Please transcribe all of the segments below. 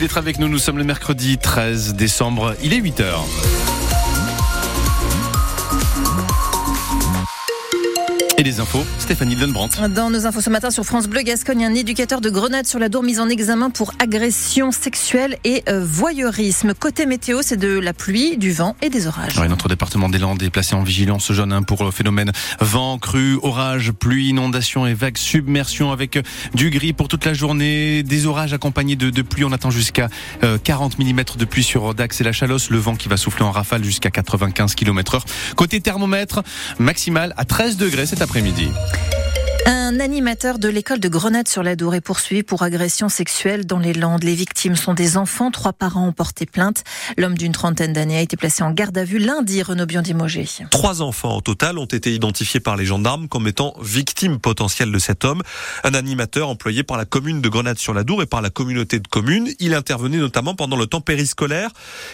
D'être avec nous, nous sommes le mercredi 13 décembre, il est 8h. Et les infos, Stéphanie Dunbrandt. Dans nos infos ce matin sur France Bleu Gascogne, un éducateur de Grenade sur la Dour mis en examen pour agression sexuelle et euh, voyeurisme. Côté météo, c'est de la pluie, du vent et des orages. Ouais, notre département des Landes est placé en vigilance jaune hein, pour le phénomène vent, crue, orage, pluie, inondation et vagues, submersion avec du gris pour toute la journée, des orages accompagnés de, de pluie. On attend jusqu'à 40 mm de pluie sur Dax et la Chalosse, le vent qui va souffler en rafale jusqu'à 95 km heure. Côté thermomètre, maximal à 13 degrés cet après-midi. Midi. Un animateur de l'école de Grenade-sur-la-Dour est poursuivi pour agression sexuelle dans les Landes. Les victimes sont des enfants. Trois parents ont porté plainte. L'homme d'une trentaine d'années a été placé en garde à vue lundi, Renaud Biondimogé. Trois enfants au total ont été identifiés par les gendarmes comme étant victimes potentielles de cet homme. Un animateur employé par la commune de Grenade-sur-la-Dour et par la communauté de communes. Il intervenait notamment pendant le temps périscolaire.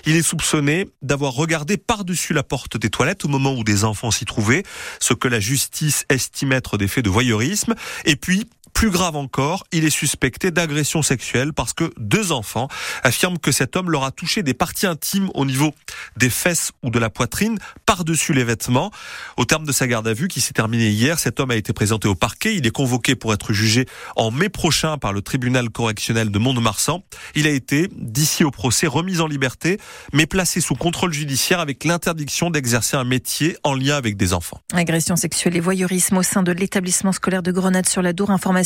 Il est soupçonné d'avoir regardé par-dessus la porte des toilettes au moment où des enfants s'y trouvaient, ce que la justice estime être des faits de voyeurisme. Et puis, plus grave encore, il est suspecté d'agression sexuelle parce que deux enfants affirment que cet homme leur a touché des parties intimes au niveau des fesses ou de la poitrine par-dessus les vêtements. Au terme de sa garde à vue qui s'est terminée hier, cet homme a été présenté au parquet. Il est convoqué pour être jugé en mai prochain par le tribunal correctionnel de Mont-de-Marsan. Il a été, d'ici au procès, remis en liberté, mais placé sous contrôle judiciaire avec l'interdiction d'exercer un métier en lien avec des enfants. Agression sexuelle et voyeurisme au sein de l'établissement scolaire de Grenade sur la Dour. Information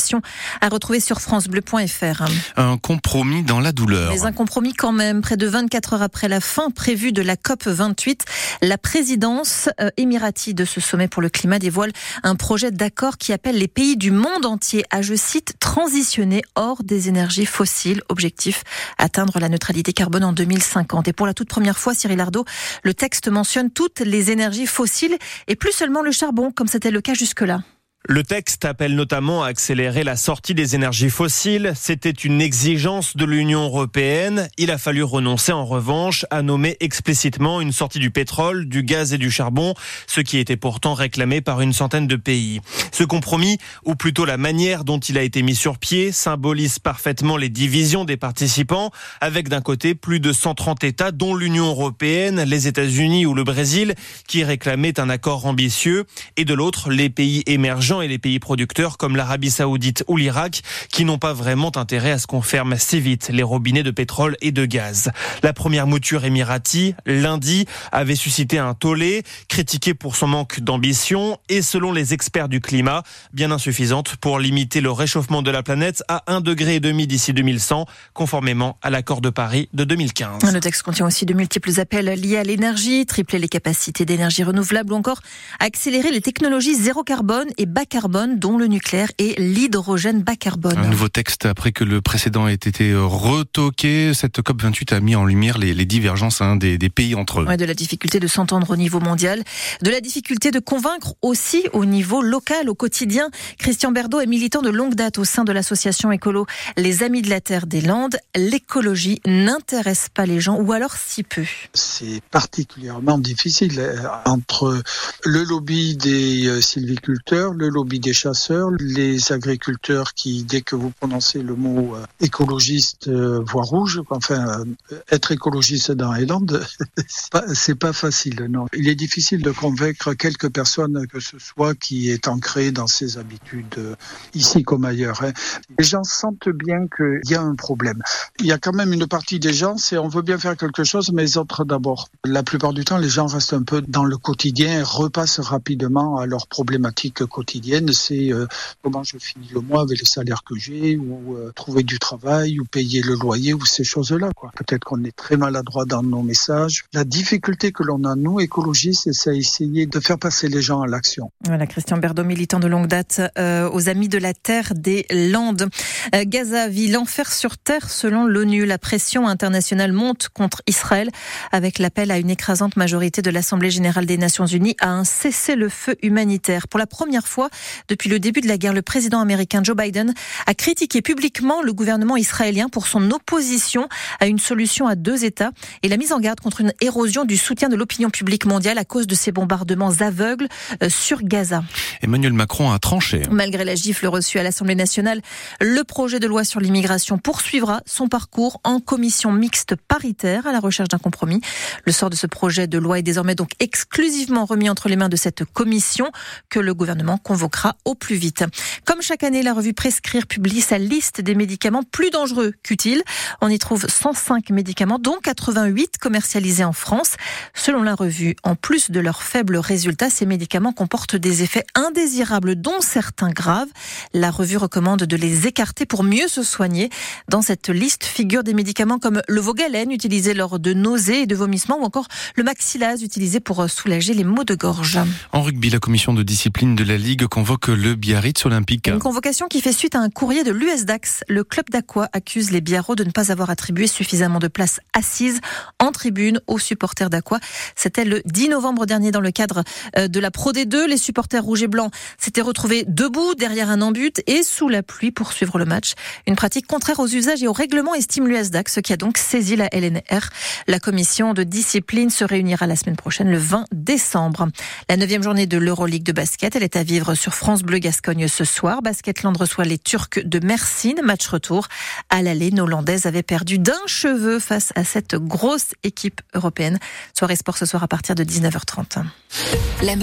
à retrouver sur francebleu.fr. Un compromis dans la douleur. Mais un compromis quand même. Près de 24 heures après la fin prévue de la COP 28, la présidence euh, émirati de ce sommet pour le climat dévoile un projet d'accord qui appelle les pays du monde entier à, je cite, transitionner hors des énergies fossiles. Objectif, atteindre la neutralité carbone en 2050. Et pour la toute première fois, Cyril Ardo, le texte mentionne toutes les énergies fossiles et plus seulement le charbon, comme c'était le cas jusque-là. Le texte appelle notamment à accélérer la sortie des énergies fossiles. C'était une exigence de l'Union européenne. Il a fallu renoncer en revanche à nommer explicitement une sortie du pétrole, du gaz et du charbon, ce qui était pourtant réclamé par une centaine de pays. Ce compromis, ou plutôt la manière dont il a été mis sur pied, symbolise parfaitement les divisions des participants, avec d'un côté plus de 130 États, dont l'Union européenne, les États-Unis ou le Brésil, qui réclamaient un accord ambitieux, et de l'autre les pays émergents et les pays producteurs comme l'Arabie saoudite ou l'Irak qui n'ont pas vraiment intérêt à ce qu'on ferme si vite les robinets de pétrole et de gaz. La première mouture émirati, lundi, avait suscité un tollé, critiqué pour son manque d'ambition et selon les experts du climat, bien insuffisante pour limiter le réchauffement de la planète à 1,5 degré d'ici 2100, conformément à l'accord de Paris de 2015. Le texte contient aussi de multiples appels liés à l'énergie, tripler les capacités d'énergie renouvelable ou encore accélérer les technologies zéro carbone et bas carbone, dont le nucléaire et l'hydrogène bas carbone. Un nouveau texte après que le précédent ait été retoqué. Cette COP28 a mis en lumière les, les divergences hein, des, des, pays entre eux. Ouais, de la difficulté de s'entendre au niveau mondial, de la difficulté de convaincre aussi au niveau local, au quotidien. Christian Berdo est militant de longue date au sein de l'association écolo Les Amis de la Terre des Landes. L'écologie n'intéresse pas les gens, ou alors si peu. C'est particulièrement difficile euh, entre le lobby des euh, sylviculteurs, le lobby des chasseurs, les agriculteurs qui, dès que vous prononcez le mot euh, écologiste, euh, voient rouge. Enfin, euh, être écologiste dans les Landes, c'est pas, facile. Non, il est difficile de convaincre quelques personnes que ce soit qui est ancré dans ses habitudes ici comme ailleurs. Hein. Les gens sentent bien qu'il y a un problème. Il y a quand même une partie des gens, c'est on veut bien faire quelque chose, mais les autres d'abord. La plupart du temps, les gens restent un peu dans le quotidien et repassent rapidement à leurs problématiques quotidiennes. C'est euh, comment je finis le mois avec le salaire que j'ai, ou euh, trouver du travail, ou payer le loyer, ou ces choses-là. Peut-être qu'on est très maladroit dans nos messages. La difficulté que l'on a, nous, écologistes, c'est essayer de faire passer les gens à l'action. Voilà, Christian Berdo, militant de longue date euh, aux Amis de la Terre des Landes. Euh, Gaza vit l'enfer sur terre selon l'ONU. La pression internationale monte contre Israël avec l'appel à une écrasante majorité de l'Assemblée générale des Nations unies à un cessez-le-feu humanitaire. Pour la première fois, fois depuis le début de la guerre. Le président américain Joe Biden a critiqué publiquement le gouvernement israélien pour son opposition à une solution à deux États et la mise en garde contre une érosion du soutien de l'opinion publique mondiale à cause de ces bombardements aveugles euh, sur Gaza. Emmanuel Macron a tranché. Malgré la gifle reçue à l'Assemblée nationale, le projet de loi sur l'immigration poursuivra son parcours en commission mixte paritaire à la recherche d'un compromis. Le sort de ce projet de loi est désormais donc exclusivement remis entre les mains de cette commission que le gouvernement au plus vite. Comme chaque année, la revue Prescrire publie sa liste des médicaments plus dangereux qu'utiles. On y trouve 105 médicaments, dont 88 commercialisés en France. Selon la revue, en plus de leurs faibles résultats, ces médicaments comportent des effets indésirables, dont certains graves. La revue recommande de les écarter pour mieux se soigner. Dans cette liste figurent des médicaments comme le Vogalène, utilisé lors de nausées et de vomissements, ou encore le Maxilase, utilisé pour soulager les maux de gorge. En rugby, la commission de discipline de la Ligue convoque le Biarritz Olympique. Une convocation qui fait suite à un courrier de l'USDAX. Le club d'Aqua accuse les Biarros de ne pas avoir attribué suffisamment de places assises en tribune aux supporters d'Aqua. C'était le 10 novembre dernier dans le cadre euh, de la Pro D2. Les supporters rouges et blancs s'étaient retrouvés debout derrière un embut et sous la pluie pour suivre le match. Une pratique contraire aux usages et aux règlements estime l'USDAX, qui a donc saisi la LNR. La commission de discipline se réunira la semaine prochaine, le 20 décembre. La neuvième journée de l'Euroleague de basket, elle est à vivre sur France Bleu Gascogne ce soir. Basketland reçoit les Turcs de Mersin. Match retour. À l'aller, nos Hollandaises avaient perdu d'un cheveu face à cette grosse équipe européenne. Soirée sport ce soir à partir de 19h30.